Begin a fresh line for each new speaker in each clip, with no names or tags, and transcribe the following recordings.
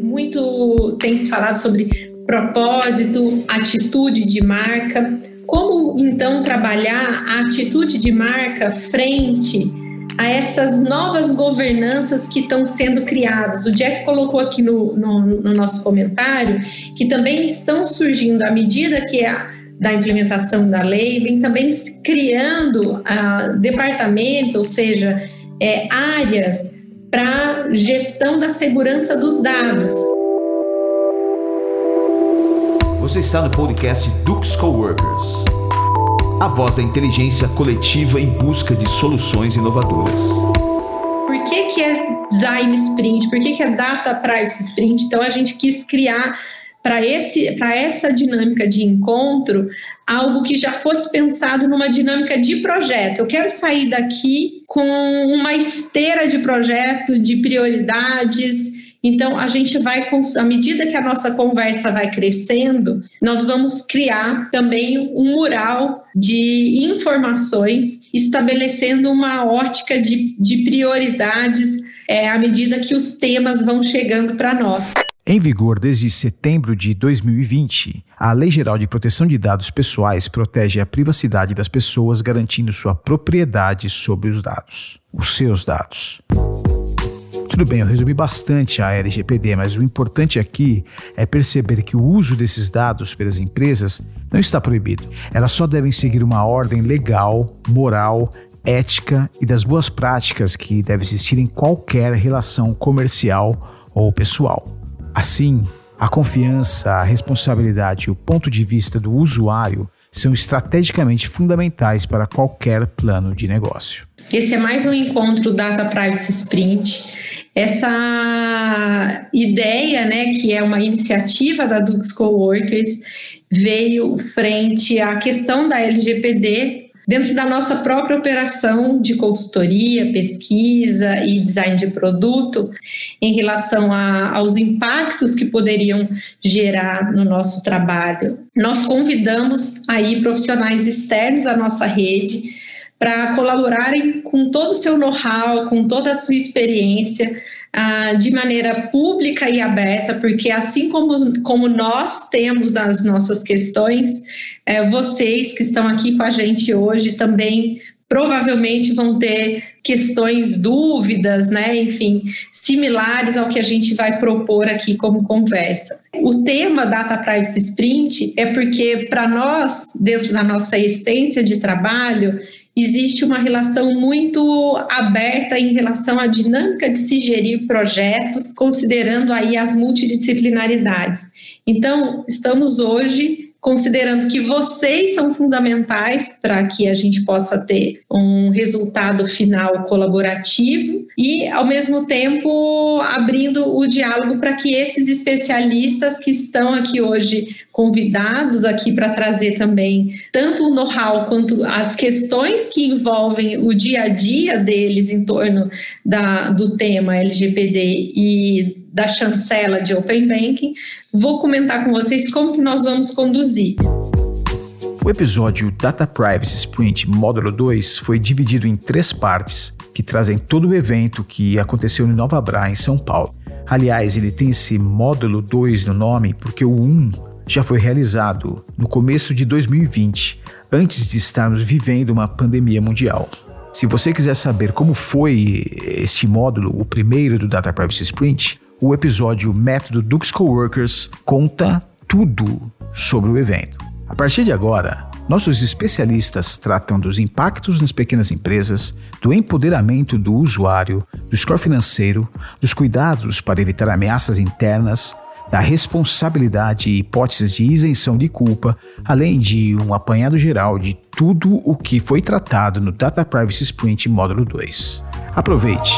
muito tem se falado sobre propósito, atitude de marca. Como então trabalhar a atitude de marca frente a essas novas governanças que estão sendo criadas. O Jeff colocou aqui no, no, no nosso comentário que também estão surgindo à medida que a da implementação da lei, vem também criando uh, departamentos, ou seja, é, áreas para gestão da segurança dos dados.
Você está no podcast Dux Coworkers, a voz da inteligência coletiva em busca de soluções inovadoras.
Por que, que é design sprint? Por que, que é data privacy sprint? Então a gente quis criar para esse para essa dinâmica de encontro algo que já fosse pensado numa dinâmica de projeto. Eu quero sair daqui com uma esteira de projeto, de prioridades. Então, a gente vai, à medida que a nossa conversa vai crescendo, nós vamos criar também um mural de informações, estabelecendo uma ótica de, de prioridades é, à medida que os temas vão chegando para nós.
Em vigor desde setembro de 2020, a Lei Geral de Proteção de Dados Pessoais protege a privacidade das pessoas, garantindo sua propriedade sobre os dados, os seus dados. Tudo bem, eu resumi bastante a LGPD, mas o importante aqui é perceber que o uso desses dados pelas empresas não está proibido. Elas só devem seguir uma ordem legal, moral, ética e das boas práticas que deve existir em qualquer relação comercial ou pessoal. Assim, a confiança, a responsabilidade e o ponto de vista do usuário são estrategicamente fundamentais para qualquer plano de negócio.
Esse é mais um encontro Data Privacy Sprint. Essa ideia, né, que é uma iniciativa da Dux Coworkers, veio frente à questão da LGPD dentro da nossa própria operação de consultoria, pesquisa e design de produto, em relação a, aos impactos que poderiam gerar no nosso trabalho. Nós convidamos aí profissionais externos à nossa rede para colaborarem com todo o seu know-how, com toda a sua experiência, ah, de maneira pública e aberta, porque assim como, como nós temos as nossas questões, é, vocês que estão aqui com a gente hoje também provavelmente vão ter questões, dúvidas, né, enfim, similares ao que a gente vai propor aqui como conversa. O tema Data Privacy Sprint é porque, para nós, dentro da nossa essência de trabalho, existe uma relação muito aberta em relação à dinâmica de se gerir projetos, considerando aí as multidisciplinaridades. Então, estamos hoje considerando que vocês são fundamentais para que a gente possa ter um resultado final colaborativo e, ao mesmo tempo, abrindo o diálogo para que esses especialistas que estão aqui hoje convidados aqui para trazer também tanto o know-how quanto as questões que envolvem o dia a dia deles em torno da, do tema LGPD e da chancela de Open Banking, vou comentar com vocês como que nós vamos conduzir.
O episódio Data Privacy Sprint Módulo 2 foi dividido em três partes que trazem todo o evento que aconteceu no Nova Bra, em São Paulo. Aliás, ele tem esse módulo 2 no nome porque o 1 já foi realizado no começo de 2020, antes de estarmos vivendo uma pandemia mundial. Se você quiser saber como foi este módulo, o primeiro do Data Privacy Sprint, o episódio Método Dux Coworkers conta tudo sobre o evento. A partir de agora, nossos especialistas tratam dos impactos nas pequenas empresas, do empoderamento do usuário, do score financeiro, dos cuidados para evitar ameaças internas, da responsabilidade e hipóteses de isenção de culpa, além de um apanhado geral de tudo o que foi tratado no Data Privacy Sprint Módulo 2. Aproveite!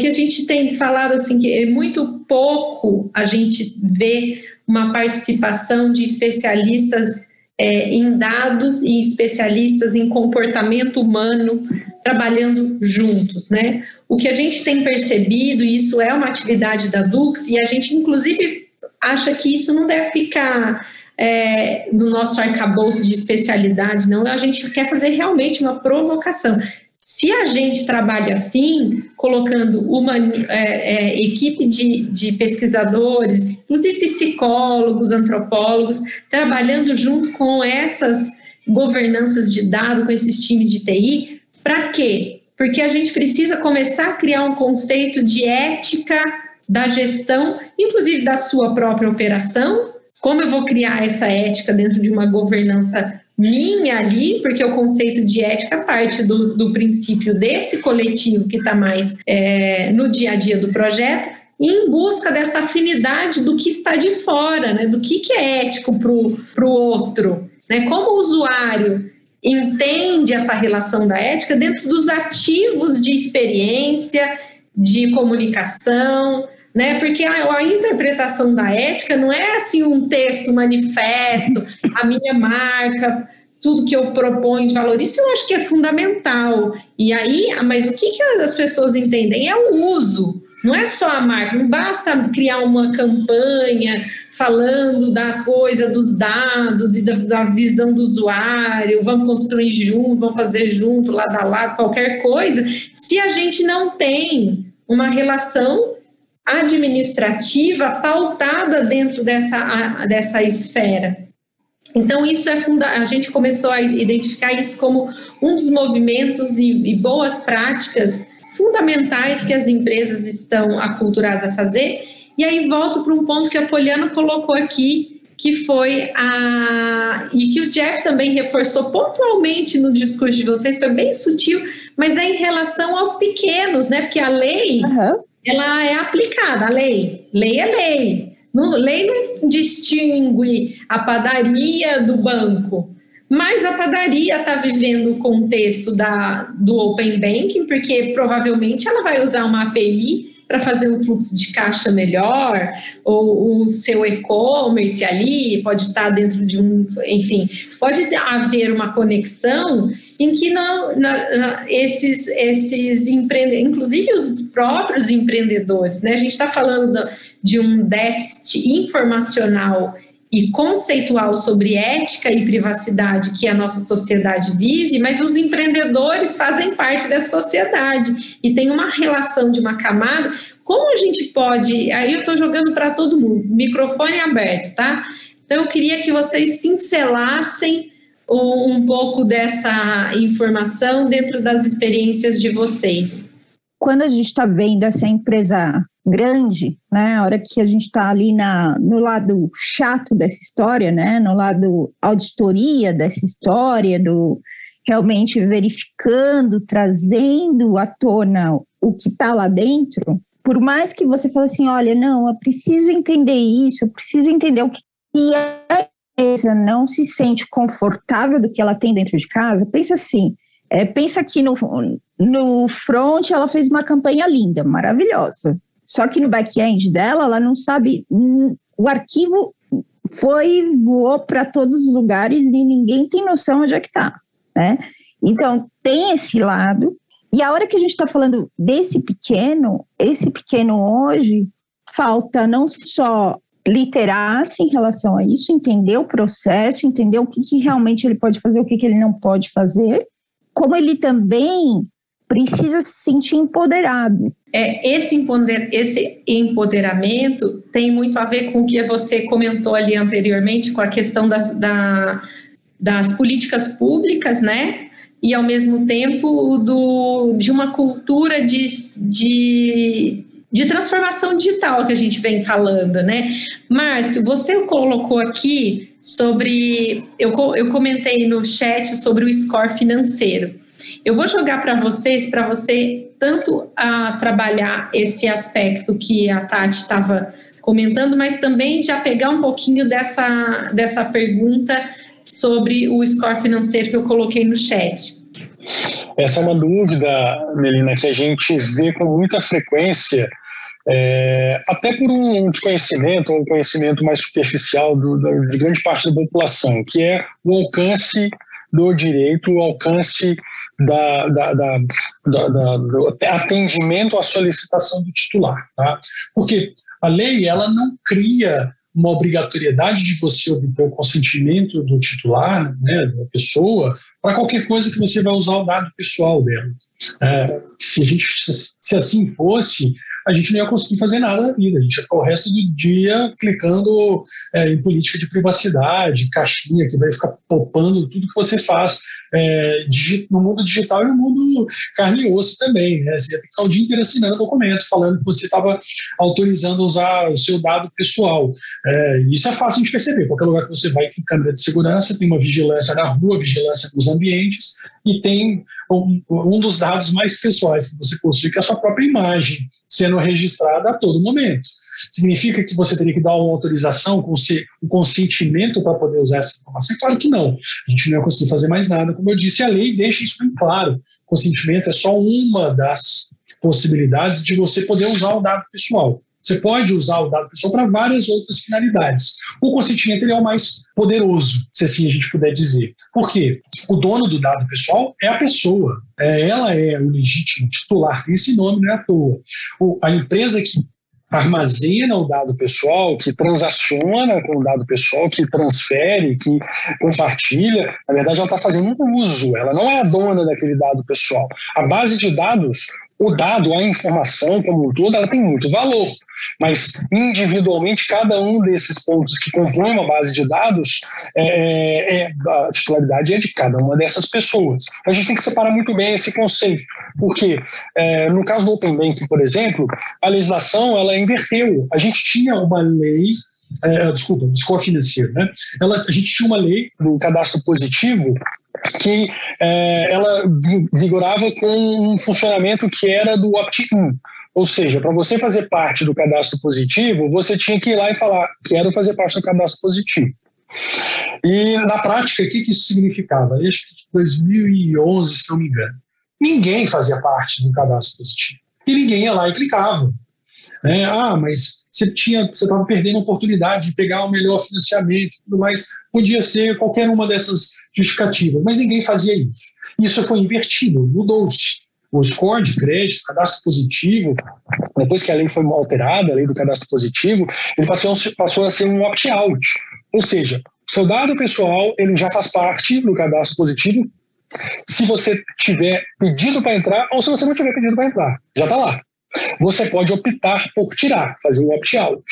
Que a gente tem falado assim que é muito pouco a gente vê uma participação de especialistas é, em dados e especialistas em comportamento humano trabalhando juntos, né? O que a gente tem percebido, e isso é uma atividade da Dux, e a gente inclusive acha que isso não deve ficar é, no nosso arcabouço de especialidade, não. A gente quer fazer realmente uma provocação Se a gente trabalha assim, colocando uma é, é, equipe de, de pesquisadores, inclusive psicólogos, antropólogos, trabalhando junto com essas governanças de dados, com esses times de TI, para quê? Porque a gente precisa começar a criar um conceito de ética da gestão, inclusive da sua própria operação. Como eu vou criar essa ética dentro de uma governança minha ali, porque o conceito de ética parte do, do princípio desse coletivo que está mais é, no dia a dia do projeto, em busca dessa afinidade do que está de fora, né? do que, que é ético para o outro. Né? Como o usuário entende essa relação da ética dentro dos ativos de experiência, de comunicação, né? Porque a, a, interpretação da ética não é assim um texto, um manifesto, a minha marca, tudo que eu proponho de valor. Isso eu acho que é fundamental. E aí, mas o que, que as pessoas entendem? É o uso. Não é só a marca, não basta criar uma campanha falando da coisa dos dados e da, da, visão do usuário, vamos construir junto, vamos fazer junto, lado a lado, qualquer coisa, se a gente não tem uma relação administrativa pautada dentro dessa, dessa esfera. Então, isso é funda a gente começou a identificar isso como um dos movimentos e, e boas práticas fundamentais que as empresas estão aculturadas a fazer. E aí volto para um ponto que a Poliana colocou aqui, que foi a. e que o Jeff também reforçou pontualmente no discurso de vocês, foi bem sutil, mas é em relação aos pequenos, né? Porque a lei. Uhum ela é aplicada, a lei. Lei é lei. Não, lei não distingue a padaria do banco. Mas a padaria está vivendo o contexto da, do Open Banking, porque provavelmente ela vai usar uma API para fazer um fluxo de caixa melhor, ou o seu e-commerce ali pode estar dentro de um, enfim, pode haver uma conexão em que não, na, na, esses, esses empreendedores, inclusive os próprios empreendedores, né? A gente está falando de um déficit informacional e conceitual sobre ética e privacidade que a nossa sociedade vive, mas os empreendedores fazem parte dessa sociedade e tem uma relação de uma camada. Como a gente pode. Aí eu estou jogando para todo mundo, microfone aberto, tá? Então eu queria que vocês pincelassem um, pouco dessa informação dentro das experiências de vocês.
Quando a gente está vendo essa empresa grande, né? A hora que a gente está ali na, no lado chato dessa história, né? No lado auditoria dessa história, do realmente verificando, trazendo à tona o que está lá dentro, por mais que você fale assim, olha, não, eu preciso entender isso, eu preciso entender o que é empresa não se sente confortável do que ela tem dentro de casa, pensa assim, é, pensa que no, no front ela fez uma campanha linda, maravilhosa. Só que no back-end dela, ela não sabe. Hum, o arquivo foi, voou para todos os lugares e ninguém tem noção onde é que está. Né? Então, tem esse lado. E a hora que a gente está falando desse pequeno, esse pequeno hoje, falta não só literar-se em relação a isso, entender o processo, entender o que, que realmente ele pode fazer, o que, que ele não pode fazer, como ele também precisa se sentir empoderado.
É, esse, empoder, esse empoderamento tem muito a ver com o que você comentou ali anteriormente, com a questão das, da, das políticas públicas, né? E ao mesmo tempo do, de uma cultura de, de, de transformação digital que a gente vem falando, né? Márcio, você colocou aqui sobre. Eu, eu comentei no chat sobre o score financeiro. Eu vou jogar para vocês, para você tanto a trabalhar esse aspecto que a Tati estava comentando, mas também já pegar um pouquinho dessa, dessa pergunta sobre o score financeiro que eu coloquei no chat.
Essa é uma dúvida, Melina, que a gente vê com muita frequência, é, até por um desconhecimento, um conhecimento mais superficial do, do, de grande parte da população, que é o alcance do direito, o alcance da, da, da, da, do atendimento à solicitação do titular. Tá? Porque a lei ela não cria uma obrigatoriedade de você obter o consentimento do titular, né, da pessoa, para qualquer coisa que você vai usar o dado pessoal dela. É, se, a gente, se assim fosse, a gente não ia conseguir fazer nada na vida. A gente ia ficar o resto do dia clicando é, em política de privacidade, caixinha que vai ficar popando tudo que você faz é, no mundo digital e no mundo carne e osso também. Né? Você ia ficar o dia inteiro assinando documento, falando que você estava autorizando usar o seu dado pessoal. É, isso é fácil de perceber. Qualquer lugar que você vai tem câmera de segurança, tem uma vigilância na rua, vigilância dos ambientes e tem um, um dos dados mais pessoais que você possui, que é a sua própria imagem sendo registrada a todo momento. Significa que você teria que dar uma autorização, um consentimento para poder usar essa informação? Claro que não. A gente não ia conseguir fazer mais nada. Como eu disse, a lei deixa isso bem claro. Consentimento é só uma das possibilidades de você poder usar o dado pessoal. Você pode usar o dado pessoal para várias outras finalidades. O consentimento ele é o mais poderoso, se assim a gente puder dizer. Por quê? O dono do dado pessoal é a pessoa. É, ela é o legítimo titular. Esse nome não é à toa. O, a empresa que armazena o dado pessoal, que transaciona com o dado pessoal, que transfere, que compartilha, na verdade ela está fazendo um uso, ela não é a dona daquele dado pessoal. A base de dados o dado, a informação como um todo, ela tem muito valor, mas individualmente cada um desses pontos que compõem uma base de dados, é, é, a titularidade é de cada uma dessas pessoas. A gente tem que separar muito bem esse conceito, porque é, no caso do Open Banking, por exemplo, a legislação ela inverteu. A gente tinha uma lei é, desculpa, financeiro, né? Ela, a gente tinha uma lei do cadastro positivo que é, ela vigorava com um funcionamento que era do opt-in. Ou seja, para você fazer parte do cadastro positivo, você tinha que ir lá e falar: quero fazer parte do cadastro positivo. E na prática, o que, que isso significava? Que 2011, se não me engano. Ninguém fazia parte do cadastro positivo. E ninguém ia lá e clicava. É, ah, mas você tinha, você estava perdendo a oportunidade de pegar o melhor financiamento, tudo mais. Podia ser qualquer uma dessas justificativas, mas ninguém fazia isso. Isso foi invertido, mudou-se. O score de crédito, cadastro positivo, depois que a lei foi alterada, a lei do cadastro positivo, ele passou, passou a ser um opt-out. Ou seja, seu dado pessoal ele já faz parte do cadastro positivo se você tiver pedido para entrar ou se você não tiver pedido para entrar. Já está lá você pode optar por tirar, fazer um opt-out.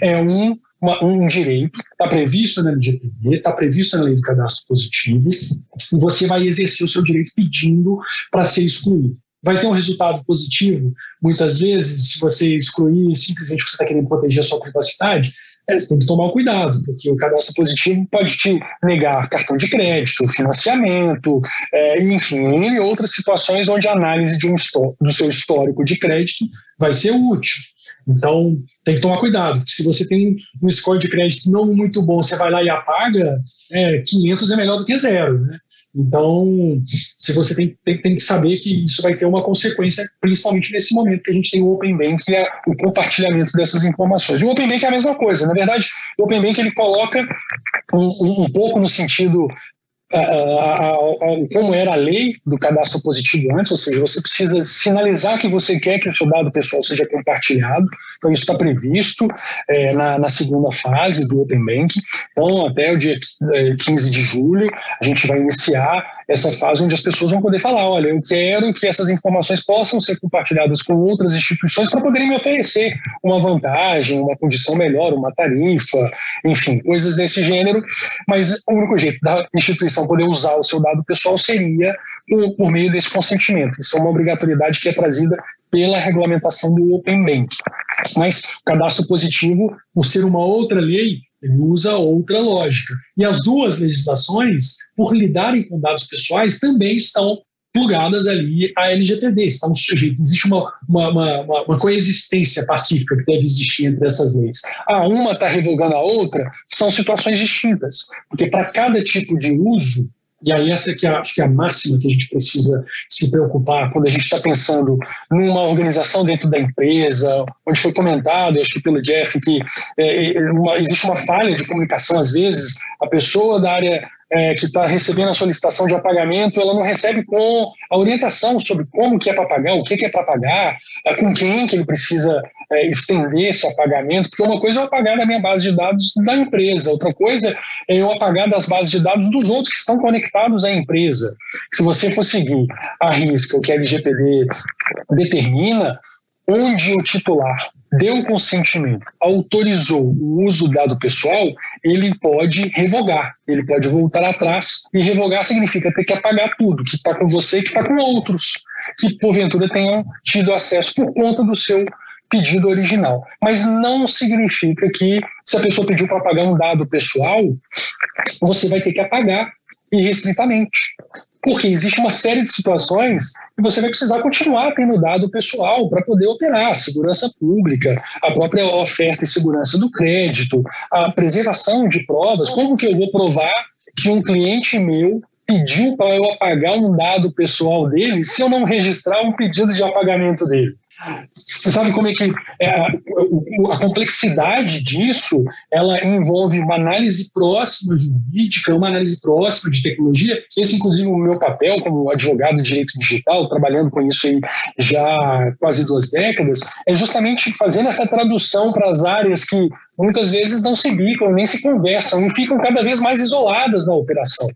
É um, uma, um direito, está previsto na LGPD, está previsto na lei do cadastro positivo, e você vai exercer o seu direito pedindo para ser excluído. Vai ter um resultado positivo, muitas vezes, se você excluir simplesmente porque você está querendo proteger a sua privacidade, é, você tem que tomar cuidado, porque o cadastro positivo pode te negar cartão de crédito, financiamento, é, enfim, em outras situações onde a análise de um do seu histórico de crédito vai ser útil. Então, tem que tomar cuidado. Se você tem um score de crédito não muito bom, você vai lá e apaga, é, 500 é melhor do que zero. Né? Então, se você tem, tem, tem, que saber que isso vai ter uma consequência, principalmente nesse momento que a gente tem o Open Bank e é o compartilhamento dessas informações. E o Open Bank é a mesma coisa. Na verdade, o Open Bank ele coloca um, um pouco no sentido a, a, a, como era a lei do cadastro positivo antes, ou seja, você precisa sinalizar que você quer que o seu dado pessoal seja compartilhado. Então, isso está previsto é, na, na, segunda fase do Open Bank. Então, até o dia 15 de julho, a gente vai iniciar essa fase onde as pessoas vão poder falar: olha, eu quero que essas informações possam ser compartilhadas com outras instituições para poderem me oferecer uma vantagem, uma condição melhor, uma tarifa, enfim, coisas desse gênero. Mas o único jeito da instituição poder usar o seu dado pessoal seria por, por meio desse consentimento. Isso é uma obrigatoriedade que é trazida pela regulamentação do Open Bank. Mas o cadastro positivo, por ser uma outra lei, ele usa outra lógica. E as duas legislações, por lidarem com dados pessoais, também estão plugadas ali à LGPD, estão sujeitos. Existe uma, uma, uma, uma, coexistência pacífica que deve existir entre essas leis. Ah, uma está revogando a outra, são situações distintas, porque para cada tipo de uso, e aí essa que é, acho que é a máxima que a gente precisa se preocupar quando a gente está pensando numa organização dentro da empresa, onde foi comentado, acho que pelo Jeff, que é, é, uma, existe uma falha de comunicação às vezes, a pessoa da área é, que está recebendo a solicitação de apagamento, ela não recebe com a orientação sobre como que é para pagar, o que, que é para pagar, é, com quem que ele precisa é, estender esse apagamento, porque uma coisa é eu apagar da minha base de dados da empresa, outra coisa é eu apagar das bases de dados dos outros que estão conectados à empresa. Se você for seguir a risca o que a LGPD determina, onde o titular deu consentimento, autorizou o uso do dado pessoal, ele pode revogar, ele pode voltar atrás. E revogar significa ter que apagar tudo que está com você e que está com outros, que porventura tenham tido acesso por conta do seu pedido original. Mas não significa que, se a pessoa pediu para apagar um dado pessoal, você vai ter que apagar irrestritamente porque existe uma série de situações que você vai precisar continuar tendo dado pessoal para poder operar, a segurança pública, a própria oferta e segurança do crédito, a preservação de provas, como que eu vou provar que um cliente meu pediu para eu apagar um dado pessoal dele se eu não registrar um pedido de apagamento dele? Você sabe como é que é, a, complexidade disso ela envolve uma análise próxima jurídica, uma análise próxima de tecnologia. Esse, inclusive, o meu papel como advogado de direito digital, trabalhando com isso aí já quase duas décadas, é justamente fazendo essa tradução para as áreas que muitas vezes não se bicam, nem se conversam e ficam cada vez mais isoladas na operação.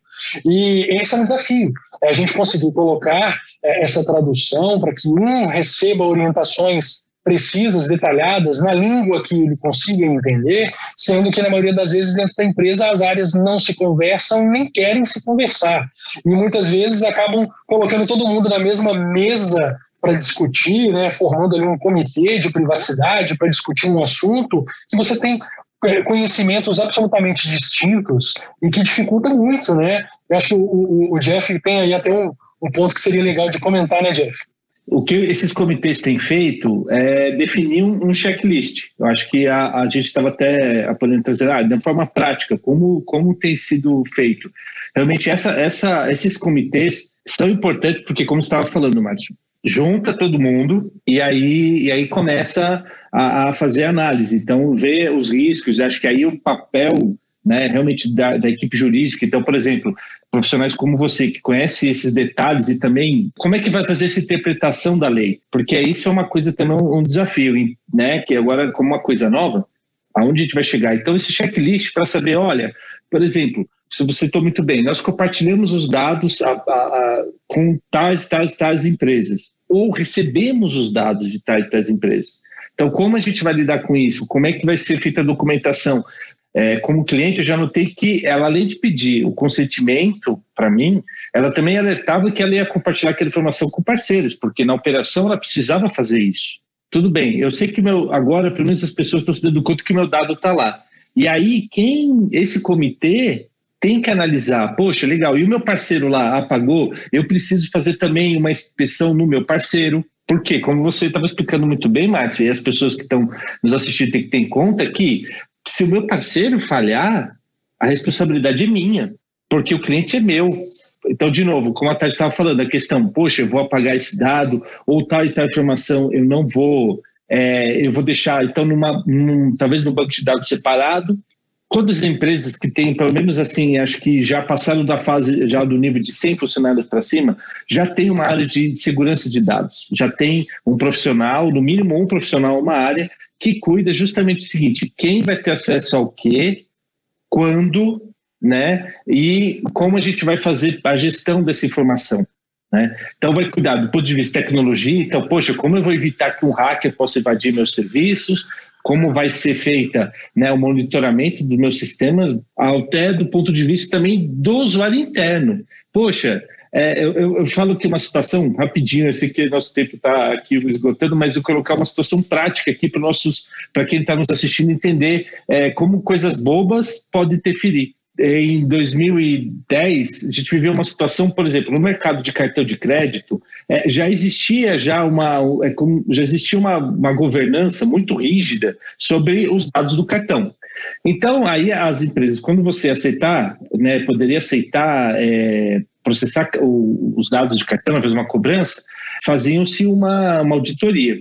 E esse é um desafio. É a gente conseguir colocar é, essa tradução para que um receba orientações precisas, detalhadas, na língua que ele consiga entender, sendo que na maioria das vezes dentro da empresa as áreas não se conversam nem querem se conversar. E muitas vezes acabam colocando todo mundo na mesma mesa para discutir, né, formando ali um comitê de privacidade para discutir um assunto que você tem é, conhecimentos absolutamente distintos e que dificulta muito, né? Eu acho que o, o, o Jeff tem aí até um, um ponto que seria legal de comentar, né, Jeff?
O que esses comitês têm feito é definir um, checklist. Eu acho que a, a gente estava até podendo trazer ah, de forma prática como, como tem sido feito. Realmente, essa, essa, esses comitês são importantes porque, como você estava falando, Márcio, junta todo mundo e aí, e aí começa a, a fazer análise. Então, vê os riscos, acho que aí o papel né, realmente da, da, equipe jurídica. Então, por exemplo, profissionais como você, que conhece esses detalhes e também como é que vai fazer essa interpretação da lei? Porque isso é uma coisa também, um desafio, né, que agora, como uma coisa nova, aonde a gente vai chegar? Então, esse checklist para saber, olha, por exemplo, você está muito bem, nós compartilhamos os dados a, a, a, com tais, tais, tais empresas, ou recebemos os dados de tais, tais empresas. Então, como a gente vai lidar com isso? Como é que vai ser feita a documentação? É, como cliente, eu já notei que ela, além de pedir o consentimento para mim, ela também alertava que ela ia compartilhar aquela informação com parceiros, porque na operação ela precisava fazer isso. Tudo bem, eu sei que meu, agora, pelo menos as pessoas estão se dando conta que meu dado está lá. E aí, quem, esse comitê tem que analisar, poxa, legal, e o meu parceiro lá apagou, eu preciso fazer também uma inspeção no meu parceiro, porque, como você estava explicando muito bem, Márcio, e as pessoas que estão nos assistindo têm que ter em conta que se o meu parceiro falhar, a responsabilidade é minha, porque o cliente é meu. Então, de novo, como a Tati estava falando, a questão, poxa, eu vou apagar esse dado, ou tal e tal informação eu não vou, é, eu vou deixar, então, numa, num, talvez no banco de dados separado, todas as empresas que têm, pelo menos assim, acho que já passaram da fase, já do nível de 100 funcionários para cima, já tem uma área de segurança de dados, já tem um profissional, no mínimo um profissional, uma área, que cuida justamente do seguinte, quem vai ter acesso ao quê, quando, né, e como a gente vai fazer a gestão dessa informação. Né? Então, vai cuidar do ponto de vista de tecnologia. Então, poxa, como eu vou evitar que um hacker possa invadir meus serviços? Como vai ser feita né, o monitoramento dos meus sistemas, até do ponto de vista também do usuário interno. Poxa, é, eu, eu, falo que uma situação, rapidinho, eu sei que nosso tempo está aqui esgotando, mas eu colocar uma situação prática aqui para quem está nos assistindo entender é, como coisas bobas podem interferir em 2010, a gente viveu uma situação, por exemplo, no mercado de cartão de crédito, é, já existia já uma, é, já existia uma, uma governança muito rígida sobre os dados do cartão. Então, aí as empresas, quando você aceitar, né, poderia aceitar é, processar o, os dados de cartão, fazer uma cobrança, faziam-se uma, uma auditoria.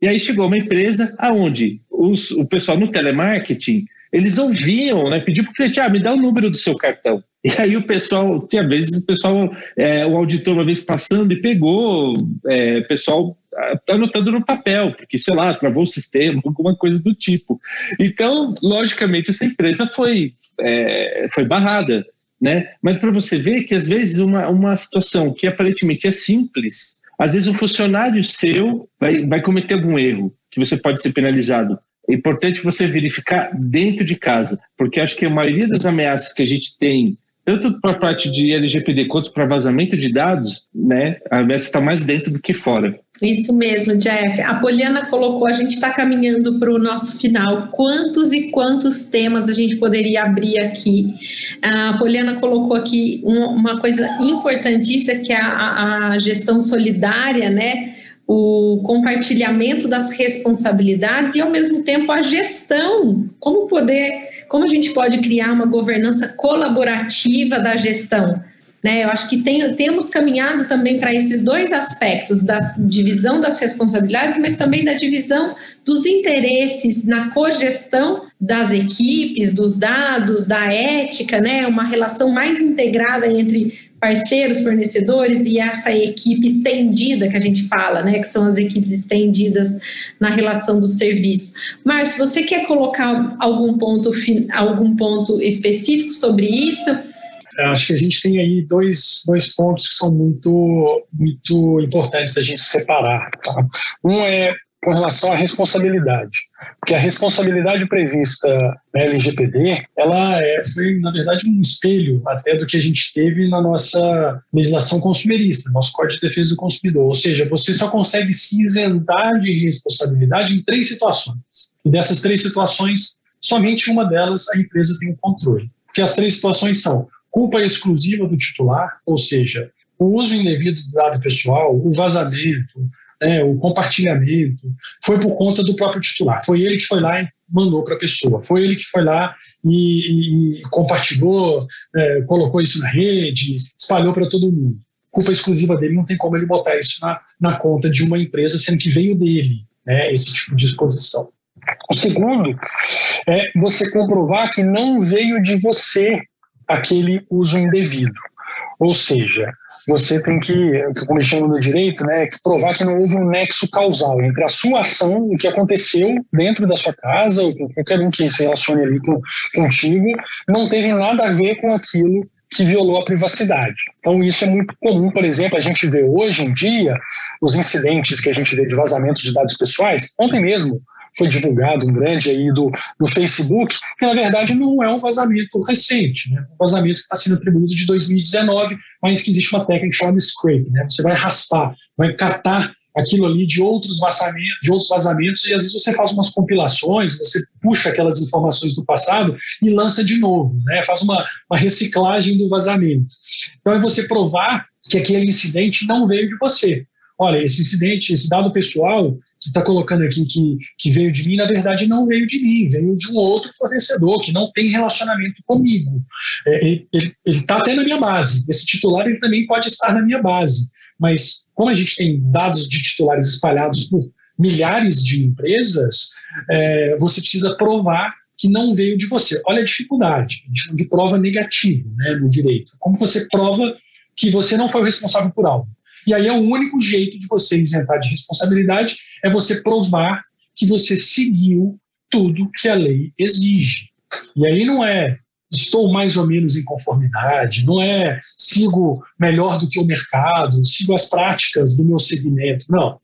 E aí chegou uma empresa aonde os, o pessoal no telemarketing eles ouviam, né? Pediam para o cliente, ah, me dá o número do seu cartão. E aí o pessoal, tinha vezes o pessoal, é, o auditor uma vez passando e pegou, é, o pessoal está anotando no papel, porque, sei lá, travou o sistema, alguma coisa do tipo. Então, logicamente, essa empresa foi, é, foi barrada. Né? Mas para você ver que, às vezes, uma, uma situação que aparentemente é simples, às vezes um funcionário seu vai, vai cometer algum erro, que você pode ser penalizado. É importante você verificar dentro de casa, porque acho que a maioria das ameaças que a gente tem tanto para a parte de LGPD quanto para vazamento de dados, né, a ameaça está mais dentro do que fora.
Isso mesmo, Jeff. A Poliana colocou, a gente está caminhando para o nosso final. Quantos e quantos temas a gente poderia abrir aqui? A Poliana colocou aqui uma coisa importantíssima que é a, a gestão solidária, né? O compartilhamento das responsabilidades e ao mesmo tempo a gestão, como poder, como a gente pode criar uma governança colaborativa da gestão. Né? Eu acho que tem, temos caminhado também para esses dois aspectos, da divisão das responsabilidades, mas também da divisão dos interesses na cogestão das equipes, dos dados, da ética, né? uma relação mais integrada entre parceiros, fornecedores e essa equipe estendida que a gente fala, né, que são as equipes estendidas na relação do serviço. Márcio, você quer colocar algum ponto, algum ponto específico sobre isso?
Acho que a gente tem aí dois, dois pontos que são muito, muito importantes da gente separar. Tá? Um é com relação à responsabilidade. Porque a responsabilidade prevista na LGPD, ela é, foi, na verdade, um espelho até do que a gente teve na nossa legislação consumerista, nosso Código de Defesa do Consumidor. Ou seja, você só consegue se isentar de responsabilidade em três situações. E dessas três situações, somente uma delas a empresa tem o controle. Porque as três situações são culpa exclusiva do titular, ou seja, o uso indevido do dado pessoal, o vazamento, né, o compartilhamento, foi por conta do próprio titular. Foi ele que foi lá e mandou para a pessoa. Foi ele que foi lá e, e compartilhou, é, colocou isso na rede, espalhou para todo mundo. Culpa exclusiva dele, não tem como ele botar isso na, na conta de uma empresa, sendo que veio dele, né, esse tipo de exposição. O segundo é você comprovar que não veio de você aquele uso indevido. Ou seja, você tem que, como eles chamam no direito, né, que provar que não houve um nexo causal entre a sua ação, o que aconteceu dentro da sua casa, ou com qualquer um que se relacione ali com, contigo, não teve nada a ver com aquilo que violou a privacidade. Então, isso é muito comum, por exemplo, a gente vê hoje em dia os incidentes que a gente vê de vazamento de dados pessoais. Ontem mesmo, foi divulgado um grande aí do, do Facebook, que na verdade não é um vazamento recente, né? um vazamento que está sendo atribuído de 2019, mas que existe uma técnica chamada scrape, né? Você vai raspar, vai catar aquilo ali de outros vazamentos, de outros vazamentos e às vezes você faz umas compilações, você puxa aquelas informações do passado e lança de novo, né? Faz uma, uma reciclagem do vazamento. Então é você provar que aquele incidente não veio de você. Olha, esse incidente, esse dado pessoal que está colocando aqui que, que veio de mim, na verdade não veio de mim, veio de um outro fornecedor que não tem relacionamento comigo. É, ele está até na minha base. Esse titular ele também pode estar na minha base. Mas como a gente tem dados de titulares espalhados por milhares de empresas, é, você precisa provar que não veio de você. Olha a dificuldade de prova negativa né, no direito. Como você prova que você não foi o responsável por algo? E aí é o único jeito de você isentar de responsabilidade é você provar que você seguiu tudo que a lei exige. E aí não é estou mais ou menos em conformidade, não é sigo melhor do que o mercado, sigo as práticas do meu segmento. Não.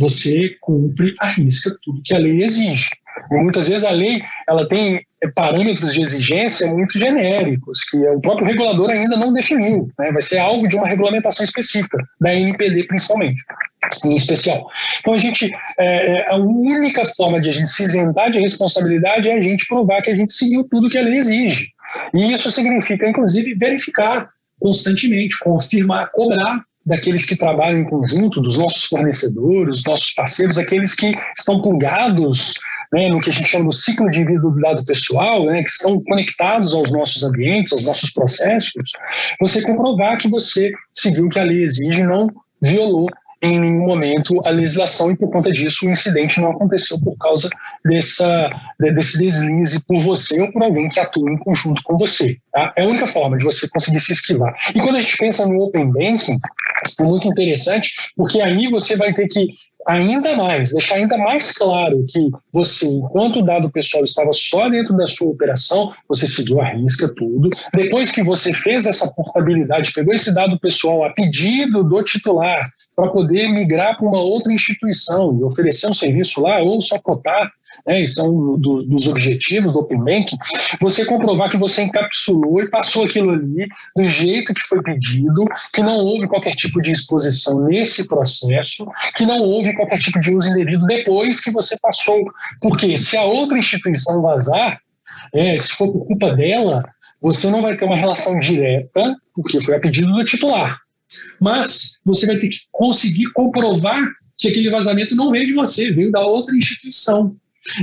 Você cumpre, arrisca tudo que a lei exige. E muitas vezes a lei ela tem parâmetros de exigência muito genéricos, que o próprio regulador ainda não definiu. Né? Vai ser alvo de uma regulamentação específica, da NPD principalmente, em especial. Então, a gente, é, é, a única forma de a gente se isentar de responsabilidade é a gente provar que a gente seguiu tudo que a lei exige. E isso significa, inclusive, verificar constantemente, confirmar, cobrar daqueles que trabalham em conjunto, dos nossos fornecedores, dos nossos parceiros, aqueles que estão pulgados né, no que a gente chama do ciclo de vida do dado pessoal, né, que estão conectados aos nossos ambientes, aos nossos processos, você comprovar que você seguiu o que a lei exige não violou em nenhum momento a legislação e por conta disso o incidente não aconteceu por causa dessa, desse deslize por você ou por alguém que atua em conjunto com você. Tá? É a única forma de você conseguir se esquivar. E quando a gente pensa no Open Banking, é muito interessante, porque aí você vai ter que ainda mais, deixar ainda mais claro que você, enquanto o dado pessoal estava só dentro da sua operação, você seguiu a risca tudo. Depois que você fez essa portabilidade, pegou esse dado pessoal a pedido do titular para poder migrar para uma outra instituição e oferecer um serviço lá ou só cotar, né, isso é um do, dos objetivos do Open Banking, você comprovar que você encapsulou e passou aquilo ali do jeito que foi pedido, que não houve qualquer tipo de exposição nesse processo, que não houve qualquer tipo de uso indevido depois que você passou. Porque se a outra instituição vazar, é, se for por culpa dela, você não vai ter uma relação direta, porque foi a pedido do titular. Mas você vai ter que conseguir comprovar que aquele vazamento não veio de você, veio da outra instituição.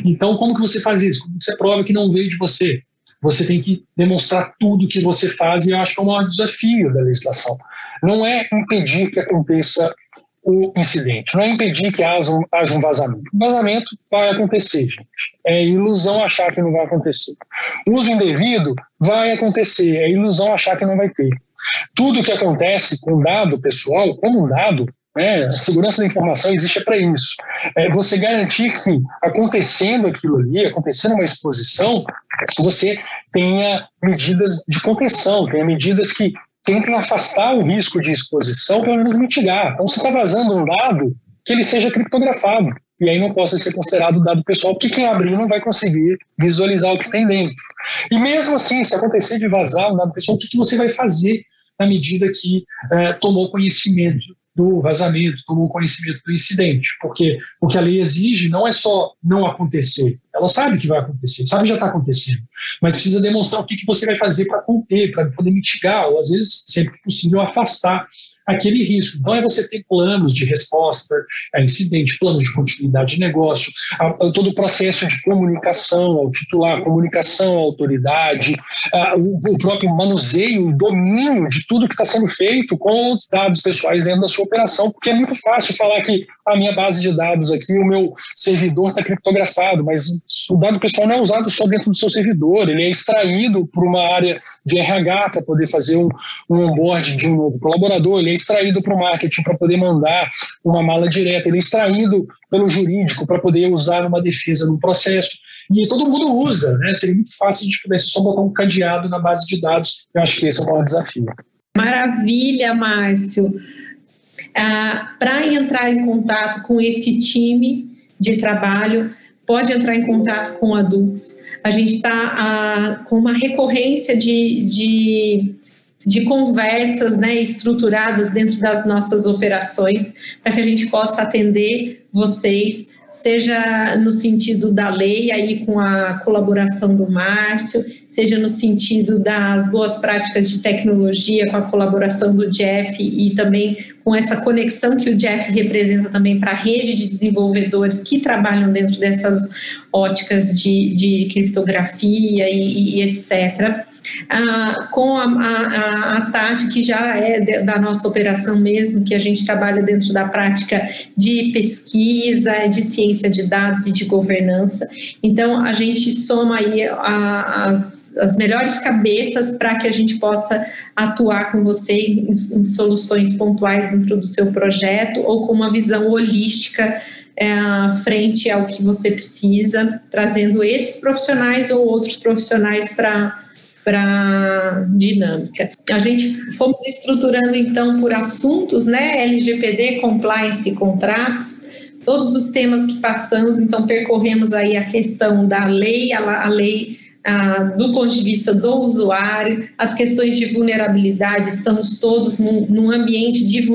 Então, como que você faz isso? Como você prova que não veio de você? Você tem que demonstrar tudo que você faz e eu acho que é o maior desafio da legislação. Não é impedir que aconteça o incidente, não é impedir que haja um, haja um vazamento. O vazamento vai acontecer, gente. É ilusão achar que não vai acontecer. Uso indevido vai acontecer, é ilusão achar que não vai ter. Tudo que acontece com dado pessoal, como um dado, né, segurança da informação existe para isso. É você garantir que, acontecendo aquilo ali, acontecendo uma exposição, você tenha medidas de contenção, tenha medidas que tentem afastar o risco de exposição, pelo menos mitigar. Então, se está vazando um dado, que ele seja criptografado e aí não possa ser considerado dado pessoal, porque quem abrir não vai conseguir visualizar o que tem dentro. E mesmo assim, se acontecer de vazar um dado pessoal, o que, que você vai fazer na medida que é, tomou conhecimento do vazamento, tomou conhecimento do incidente, porque o que a lei exige não é só não acontecer, ela sabe que vai acontecer, sabe que já está acontecendo, mas precisa demonstrar o que, que você vai fazer para conter, para poder mitigar, ou às vezes, sempre possível, afastar aquele risco. Então, é você ter planos de resposta a incidente, planos de continuidade de negócio, a, a, todo o processo de comunicação ao titular, comunicação à autoridade, a, o, o, próprio manuseio, domínio de tudo que está sendo feito com os dados pessoais dentro da sua operação, porque é muito fácil falar que a minha base de dados aqui, o meu servidor está criptografado, mas o dado pessoal não é usado só dentro do seu servidor, ele é extraído por uma área de RH para poder fazer um, um onboard de um novo colaborador, ele é extraído para o marketing para poder mandar uma mala direta, ele é extraído pelo jurídico para poder usar numa defesa no processo. E todo mundo usa, né? Seria muito fácil se a gente pudesse só botar um cadeado na base de dados. Eu acho que esse é o maior desafio.
Maravilha, Márcio. Ah, para entrar em contato com esse time de trabalho, pode entrar em contato com adultos. A gente está ah, com uma recorrência de, de de conversas né, estruturadas dentro das nossas operações, para que a gente possa atender vocês, seja no sentido da lei, aí com a colaboração do Márcio, seja no sentido das boas práticas de tecnologia, com a colaboração do Jeff e também com essa conexão que o Jeff representa também para a rede de desenvolvedores que trabalham dentro dessas óticas de, de criptografia e, e etc ah, com a, a, a, Tati, que já é de, da nossa operação mesmo, que a gente trabalha dentro da prática de pesquisa, de ciência de dados e de governança. Então, a gente soma aí a, as, as melhores cabeças para que a gente possa atuar com você em, em soluções pontuais dentro do seu projeto ou com uma visão holística é, frente ao que você precisa, trazendo esses profissionais ou outros profissionais para para dinâmica. A gente fomos estruturando então por assuntos, né? LGPD, compliance, contratos, todos os temas que passamos, então percorremos aí a questão da lei, a, a lei do ponto de vista do usuário, as questões de vulnerabilidade, estamos todos num, num ambiente de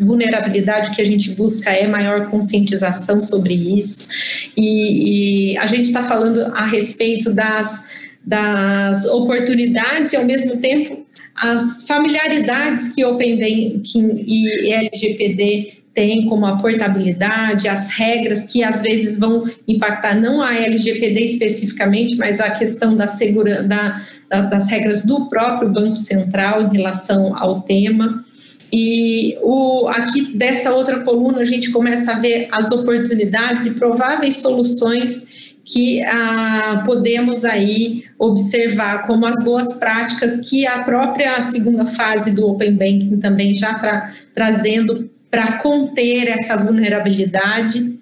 vulnerabilidade, o que a gente busca é maior conscientização sobre isso, e, e a gente está falando a respeito das das oportunidades e, ao mesmo tempo, as familiaridades que Open Banking e LGPD têm, como a portabilidade, as regras que às vezes vão impactar não a LGPD especificamente, mas a questão da segurança, da, das regras do próprio Banco Central em relação ao tema. E o, aqui dessa outra coluna a gente começa a ver as oportunidades e prováveis soluções que ah, podemos aí observar como as boas práticas que a própria segunda fase do Open Banking também já está trazendo para conter essa vulnerabilidade,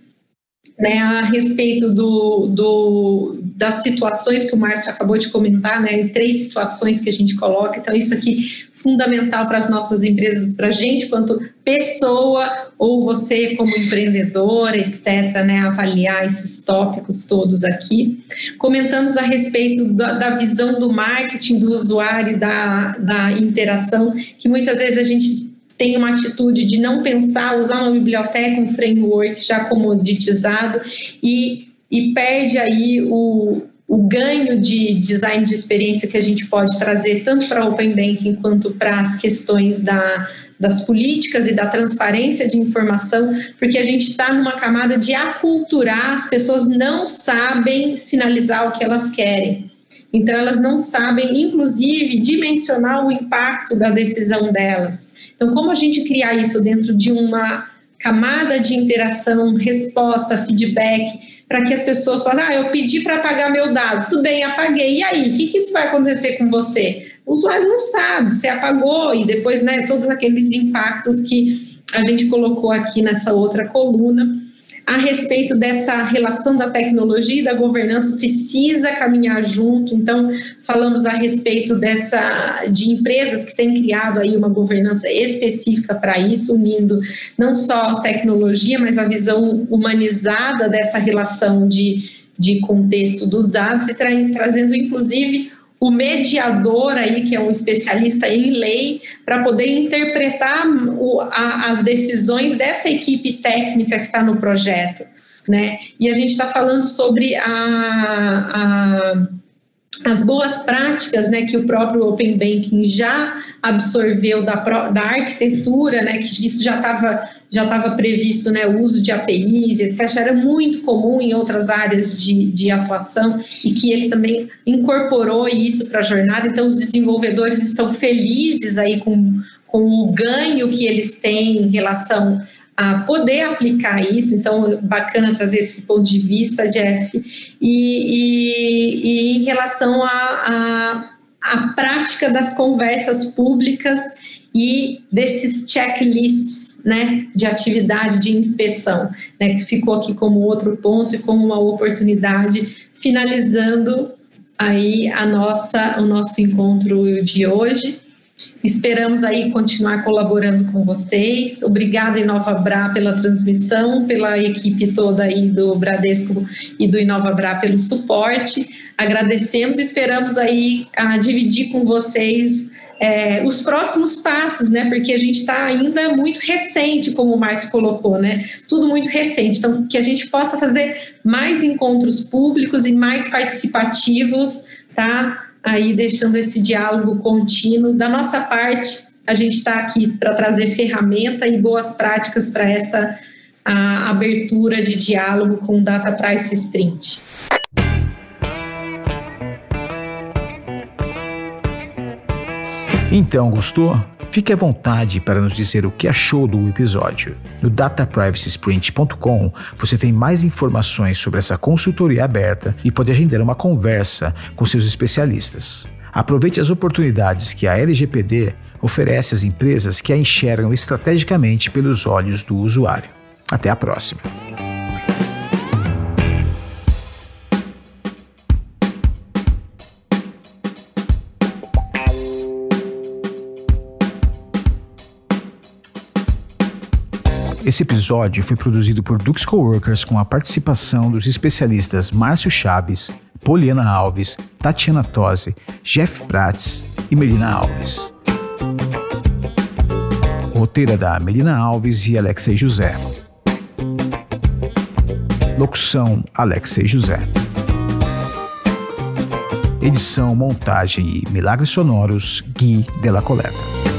né, a respeito do, do, das situações que o Márcio acabou de comentar, né, três situações que a gente coloca, então isso aqui fundamental para as nossas empresas, para a gente, quanto pessoa ou você como empreendedor, etc., né, avaliar esses tópicos todos aqui. Comentamos a respeito da, da visão do marketing do usuário, da, da interação, que muitas vezes a gente tem uma atitude de não pensar, usar uma biblioteca, um framework já comoditizado e, e perde aí o, o ganho de design de experiência que a gente pode trazer tanto para Open Banking quanto para as questões da, das políticas e da transparência de informação, porque a gente está numa camada de aculturar, as pessoas não sabem sinalizar o que elas querem. Então, elas não sabem, inclusive, dimensionar o impacto da decisão delas. Então, como a gente criar isso dentro de uma camada de interação, resposta, feedback, para que as pessoas falem, ah, eu pedi para apagar meu dado, tudo bem, apaguei, e aí, o que, que isso vai acontecer com você? O usuário não sabe, você apagou, e depois, né, todos aqueles impactos que a gente colocou aqui nessa outra coluna a respeito dessa relação da tecnologia e da governança precisa caminhar junto. Então, falamos a respeito dessa de empresas que têm criado aí uma governança específica para isso, unindo não só tecnologia, mas a visão humanizada dessa relação de, de contexto dos dados e tra trazendo inclusive o mediador aí, que é um especialista em lei, para poder interpretar o, a, as decisões dessa equipe técnica que está no projeto, né? E a gente está falando sobre a, a as boas práticas né, que o próprio Open Banking já absorveu da, da arquitetura, né, que isso já estava já estava previsto né, o uso de APIs, etc., era muito comum em outras áreas de, de atuação e que ele também incorporou isso para a jornada. Então, os desenvolvedores estão felizes aí com, com o ganho que eles têm em relação a poder aplicar isso, então bacana trazer esse ponto de vista, Jeff. E, e, e em relação à prática das conversas públicas e desses checklists né, de atividade de inspeção, né, que ficou aqui como outro ponto e como uma oportunidade, finalizando aí a nossa, o nosso encontro de hoje. Esperamos aí continuar colaborando com vocês. Obrigada, Inova Bra, pela transmissão, pela equipe toda aí do Bradesco e do Inova Bra pelo suporte. Agradecemos e esperamos aí a dividir com vocês é, os próximos passos, né? Porque a gente está ainda muito recente, como o Márcio colocou, né? Tudo muito recente. Então, que a gente possa fazer mais encontros públicos e mais participativos, tá? Aí deixando esse diálogo contínuo. Da nossa parte, a gente está aqui para trazer ferramenta e boas práticas para essa abertura de diálogo com o Data Privacy Sprint.
Então, gostou? Fique à vontade para nos dizer o que achou do episódio. No dataprivacysprint.com você tem mais informações sobre essa consultoria aberta e pode agendar uma conversa com seus especialistas. Aproveite as oportunidades que a LGPD oferece às empresas que a enxergam estrategicamente pelos olhos do usuário. Até a próxima! Esse episódio foi produzido por Dux Coworkers com a participação dos especialistas Márcio Chaves, Poliana Alves, Tatiana Tosi, Jeff Prats e Melina Alves. É da Melina Alves e Alexei José. Locução: Alexei José. Edição, montagem e milagres sonoros: Gui Della Coleta.